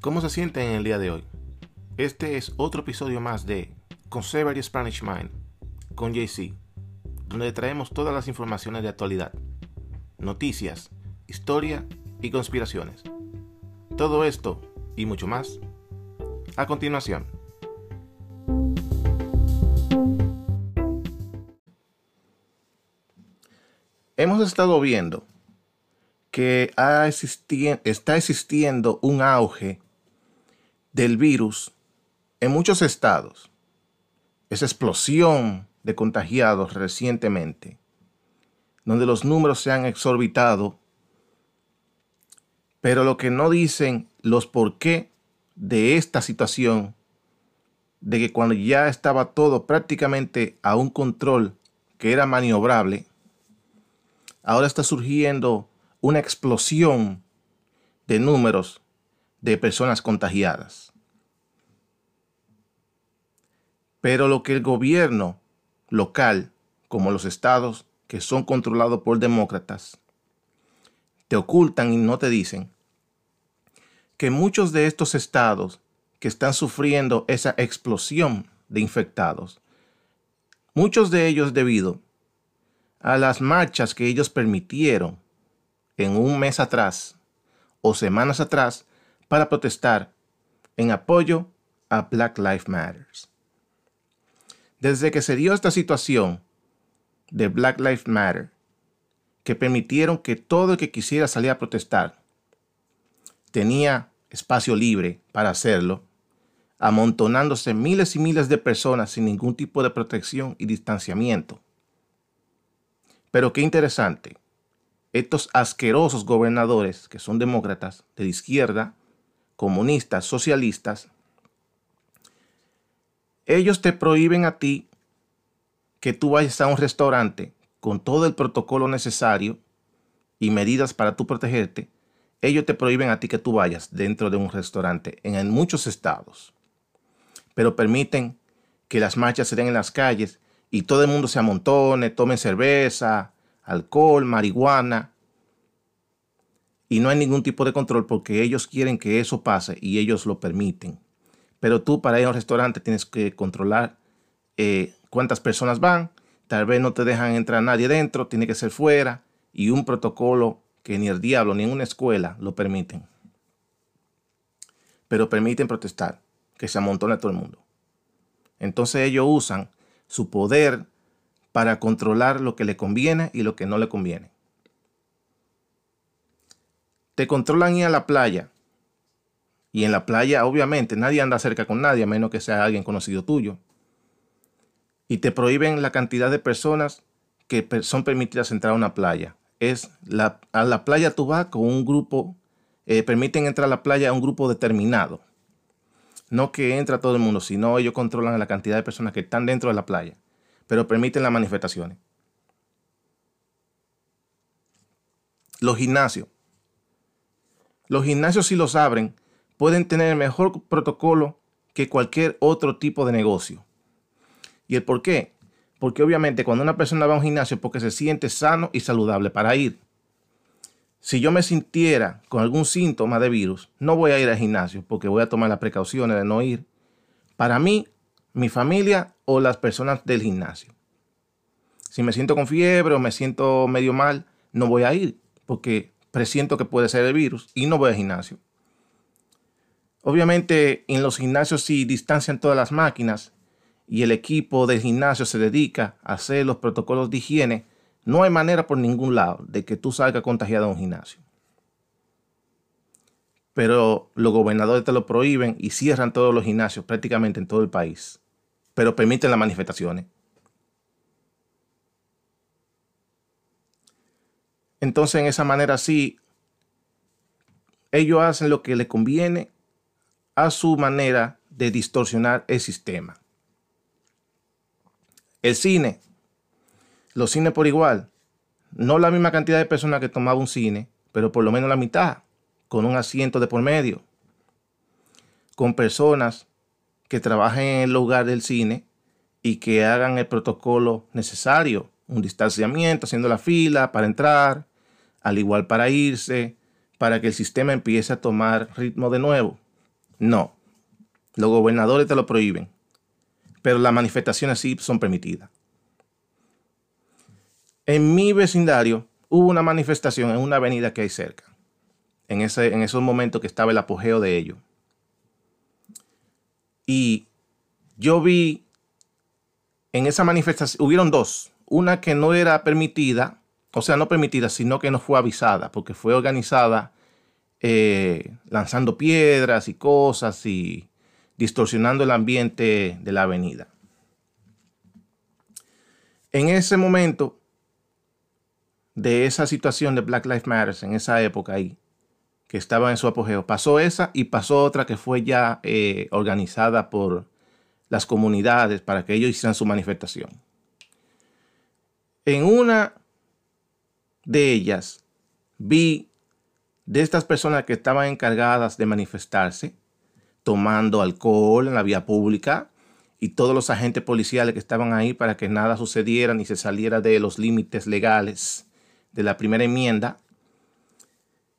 ¿Cómo se sienten en el día de hoy? Este es otro episodio más de Conservative Spanish Mind con JC, donde traemos todas las informaciones de actualidad, noticias, historia y conspiraciones. Todo esto y mucho más a continuación. Hemos estado viendo que está existiendo un auge del virus en muchos estados. Esa explosión de contagiados recientemente, donde los números se han exorbitado, pero lo que no dicen los por qué de esta situación, de que cuando ya estaba todo prácticamente a un control que era maniobrable, ahora está surgiendo una explosión de números de personas contagiadas. Pero lo que el gobierno local, como los estados que son controlados por demócratas, te ocultan y no te dicen que muchos de estos estados que están sufriendo esa explosión de infectados, muchos de ellos debido a las marchas que ellos permitieron en un mes atrás o semanas atrás para protestar en apoyo a Black Lives Matter. Desde que se dio esta situación de Black Lives Matter, que permitieron que todo el que quisiera salir a protestar tenía espacio libre para hacerlo, amontonándose miles y miles de personas sin ningún tipo de protección y distanciamiento. Pero qué interesante, estos asquerosos gobernadores que son demócratas de izquierda comunistas, socialistas, ellos te prohíben a ti que tú vayas a un restaurante con todo el protocolo necesario y medidas para tú protegerte. Ellos te prohíben a ti que tú vayas dentro de un restaurante en, muchos estados. Pero permiten que las marchas se den en las calles y todo el mundo se amontone, tomen cerveza, alcohol, marihuana y no hay ningún tipo de control porque ellos quieren que eso pase y ellos lo permiten. Pero tú para ir a un restaurante tienes que controlar eh, cuántas personas van. Tal vez no te dejan entrar nadie dentro, tiene que ser fuera y un protocolo que ni el diablo ni en una escuela lo permiten. Pero permiten protestar, que se amontone todo el mundo. Entonces ellos usan su poder para controlar lo que le conviene y lo que no le conviene te controlan ir a la playa. Y en la playa, obviamente, nadie anda cerca con nadie, a menos que sea alguien conocido tuyo. Y te prohíben la cantidad de personas que son permitidas entrar a una playa. Es la, a la playa tú vas con un grupo, eh, permiten entrar a la playa a un grupo determinado. No que entra todo el mundo, sino ellos controlan la cantidad de personas que están dentro de la playa, pero permiten las manifestaciones. Los gimnasios los gimnasios si los abren pueden tener mejor protocolo que cualquier otro tipo de negocio. ¿Y el por qué? Porque obviamente cuando una persona va a un gimnasio es porque se siente sano y saludable para ir. Si yo me sintiera con algún síntoma de virus, no voy a ir al gimnasio porque voy a tomar las precauciones de no ir. Para mí, mi familia o las personas del gimnasio. Si me siento con fiebre o me siento medio mal, no voy a ir porque presiento que puede ser el virus y no voy al gimnasio. Obviamente en los gimnasios sí distancian todas las máquinas y el equipo del gimnasio se dedica a hacer los protocolos de higiene, no hay manera por ningún lado de que tú salgas contagiado a un gimnasio. Pero los gobernadores te lo prohíben y cierran todos los gimnasios prácticamente en todo el país. Pero permiten las manifestaciones. Entonces, en esa manera sí, ellos hacen lo que les conviene a su manera de distorsionar el sistema. El cine, los cines por igual, no la misma cantidad de personas que tomaba un cine, pero por lo menos la mitad, con un asiento de por medio, con personas que trabajen en el lugar del cine y que hagan el protocolo necesario, un distanciamiento, haciendo la fila para entrar, al igual para irse, para que el sistema empiece a tomar ritmo de nuevo. No. Los gobernadores te lo prohíben. Pero las manifestaciones sí son permitidas. En mi vecindario hubo una manifestación en una avenida que hay cerca. En, ese, en esos momentos que estaba el apogeo de ello. Y yo vi en esa manifestación, hubieron dos. Una que no era permitida, o sea, no permitida, sino que no fue avisada, porque fue organizada eh, lanzando piedras y cosas y distorsionando el ambiente de la avenida. En ese momento de esa situación de Black Lives Matter, en esa época ahí, que estaba en su apogeo, pasó esa y pasó otra que fue ya eh, organizada por las comunidades para que ellos hicieran su manifestación. En una de ellas vi de estas personas que estaban encargadas de manifestarse, tomando alcohol en la vía pública y todos los agentes policiales que estaban ahí para que nada sucediera ni se saliera de los límites legales de la primera enmienda.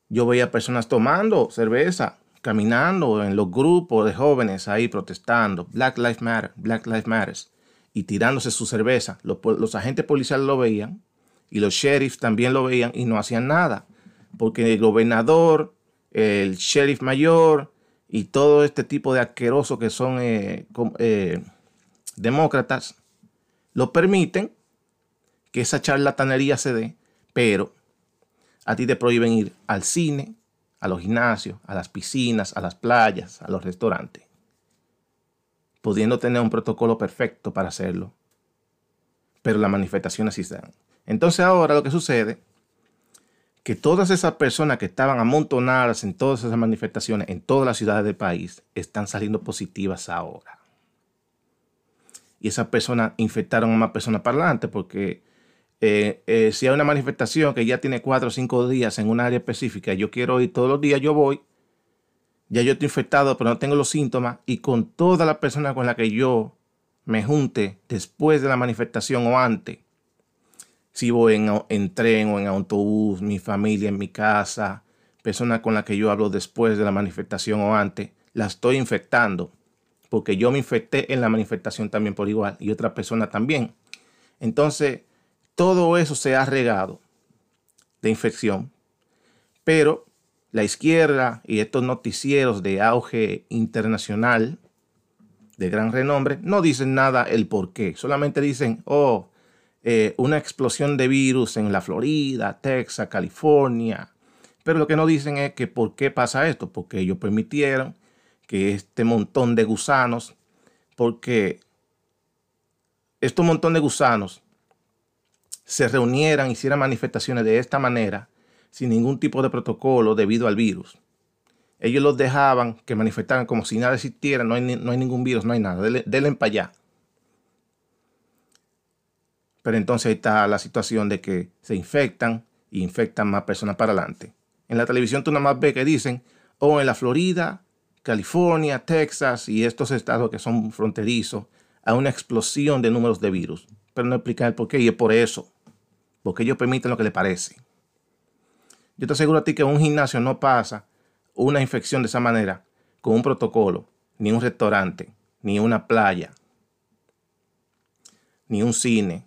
Yo veía personas tomando cerveza, caminando en los grupos de jóvenes ahí protestando, Black Lives Matter, Black Lives Matter, y tirándose su cerveza. Los, los agentes policiales lo veían y los sheriffs también lo veían y no hacían nada porque el gobernador, el sheriff mayor y todo este tipo de asquerosos que son eh, eh, demócratas, lo permiten que esa charlatanería se dé, pero a ti te prohíben ir al cine, a los gimnasios, a las piscinas, a las playas, a los restaurantes, pudiendo tener un protocolo perfecto para hacerlo. Pero las manifestaciones sí se dan. Entonces ahora lo que sucede que todas esas personas que estaban amontonadas en todas esas manifestaciones en todas las ciudades del país están saliendo positivas ahora. Y esas personas infectaron a más personas para adelante porque eh, eh, si hay una manifestación que ya tiene cuatro o cinco días en un área específica, yo quiero ir todos los días, yo voy, ya yo estoy infectado, pero no tengo los síntomas y con todas las personas con las que yo me junte después de la manifestación o antes, si voy en, tren o en autobús, mi familia en mi casa, personas con las que yo hablo después de la manifestación o antes, la estoy infectando. Porque yo me infecté en la manifestación también por igual y otra persona también. Entonces, todo eso se ha regado de infección. Pero la izquierda y estos noticieros de auge internacional de gran renombre no dicen nada el por qué. Solamente dicen, oh, eh, una explosión de virus en la Florida, Texas, California. Pero lo que no dicen es que por qué pasa esto, porque ellos permitieron que este montón de gusanos, porque estos montón de gusanos se reunieran, hicieran manifestaciones de esta manera, sin ningún tipo de protocolo debido al virus. Ellos los dejaban que manifestaran como si nada existiera, no hay, no hay ningún virus, no hay nada, denle para allá. Pero entonces está la situación de que se infectan y infectan más personas para adelante. En la televisión tú nada más ves que dicen, oh, en la Florida, California, Texas y estos estados que son fronterizos, hay una explosión de números de virus. Pero no explican el por qué y es por eso. Porque ellos permiten lo que les parece. Yo te aseguro a ti que un gimnasio no pasa una infección de esa manera con un protocolo, ni un restaurante, ni una playa, ni un cine,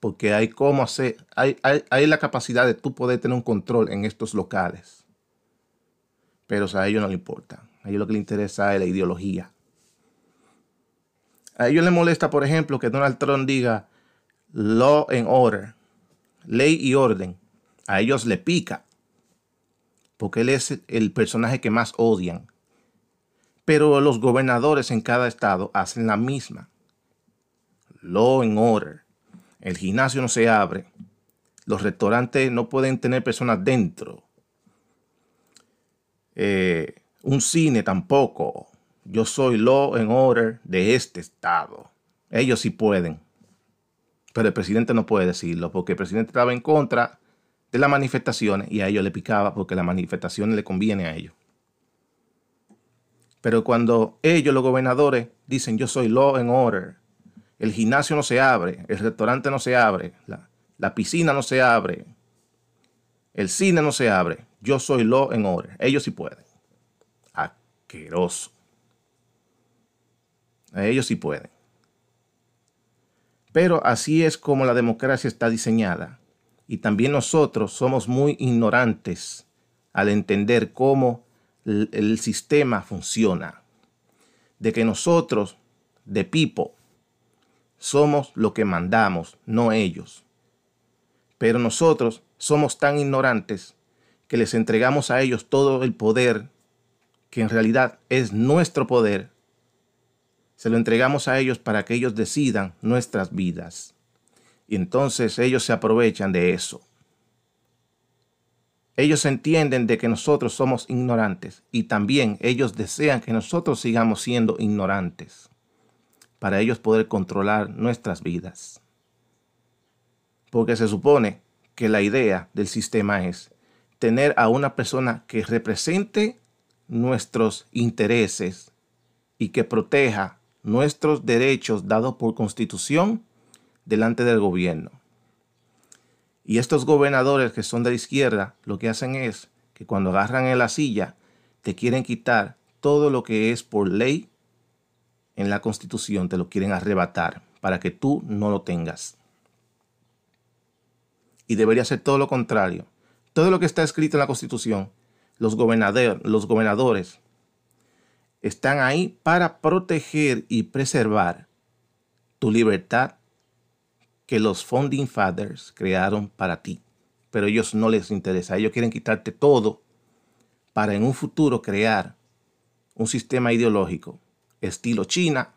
porque hay cómo hacer, hay, la capacidad de tú poder tener un control en estos locales. Pero a ellos no le importa. A ellos lo que les interesa es la ideología. A ellos les molesta, por ejemplo, que Donald Trump diga law and order, ley y orden. A ellos le pica, porque él es el personaje que más odian. Pero los gobernadores en cada estado hacen la misma. Law and order el gimnasio no se abre, los restaurantes no pueden tener personas dentro, eh, un cine tampoco. Yo soy law and order de este estado. Ellos sí pueden, pero el presidente no puede decirlo porque el presidente estaba en contra de las manifestaciones y a ellos le picaba porque las manifestaciones le conviene a ellos. Pero cuando ellos, los gobernadores, dicen yo soy law and order, el gimnasio no se abre, el restaurante no se abre, la, piscina no se abre, el cine no se abre. Yo soy law en order. Ellos sí pueden. asqueroso. A ellos sí pueden. Pero así es como la democracia está diseñada. Y también nosotros somos muy ignorantes al entender cómo el, sistema funciona. De que nosotros, de Pipo, somos lo que mandamos, no ellos. Pero nosotros somos tan ignorantes que les entregamos a ellos todo el poder, que en realidad es nuestro poder. Se lo entregamos a ellos para que ellos decidan nuestras vidas. Y entonces ellos se aprovechan de eso. Ellos entienden de que nosotros somos ignorantes y también ellos desean que nosotros sigamos siendo ignorantes para ellos poder controlar nuestras vidas. Porque se supone que la idea del sistema es tener a una persona que represente nuestros intereses y que proteja nuestros derechos dados por constitución delante del gobierno. Y estos gobernadores que son de la izquierda, lo que hacen es que cuando agarran en la silla, te quieren quitar todo lo que es por ley en la constitución, te lo quieren arrebatar para que tú no lo tengas. Y debería ser todo lo contrario. Todo lo que está escrito en la constitución, los, los gobernadores están ahí para proteger y preservar tu libertad que los founding fathers crearon para ti. Pero ellos no les interesa. Ellos quieren quitarte todo para en un futuro crear un sistema ideológico estilo China,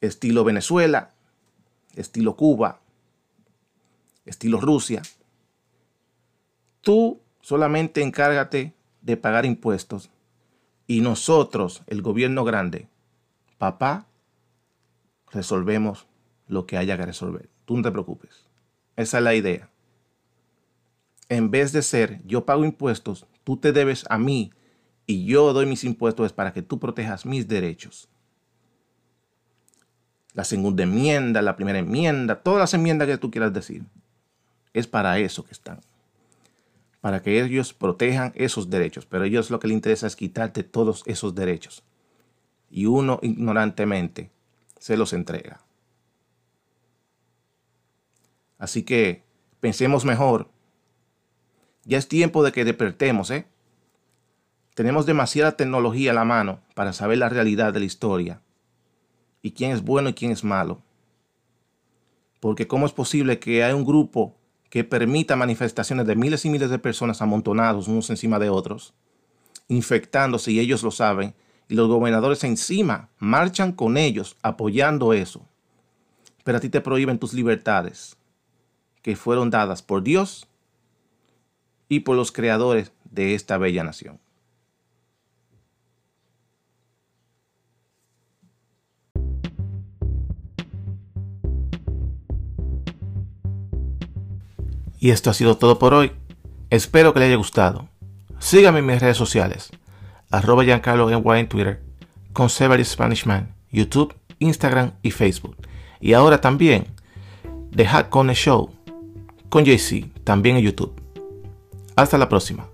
estilo Venezuela, estilo Cuba, estilo Rusia. Tú solamente encárgate de pagar impuestos y nosotros, el gobierno grande, papá, resolvemos lo que haya que resolver. Tú no te preocupes. Esa es la idea. En vez de ser yo pago impuestos, tú te debes a mí y yo doy mis impuestos para que tú protejas mis derechos. La segunda enmienda, la primera enmienda, todas las enmiendas que tú quieras decir, es para eso que están. Para que ellos protejan esos derechos. Pero a ellos lo que les interesa es quitarte todos esos derechos. Y uno ignorantemente se los entrega. Así que pensemos mejor. Ya es tiempo de que despertemos, ¿eh? Tenemos demasiada tecnología a la mano para saber la realidad de la historia y quién es bueno y quién es malo. Porque ¿cómo es posible que haya un grupo que permita manifestaciones de miles y miles de personas amontonados unos encima de otros, infectándose y ellos lo saben, y los gobernadores encima marchan con ellos apoyando eso? Pero a ti te prohíben tus libertades que fueron dadas por Dios y por los creadores de esta bella nación. Y esto ha sido todo por hoy. Espero que le haya gustado. Sígame en mis redes sociales. Arroba Giancarlo en Twitter. Conservative Spanish Man. YouTube, Instagram y Facebook. Y ahora también The Hack Show con JC, también en YouTube. Hasta la próxima.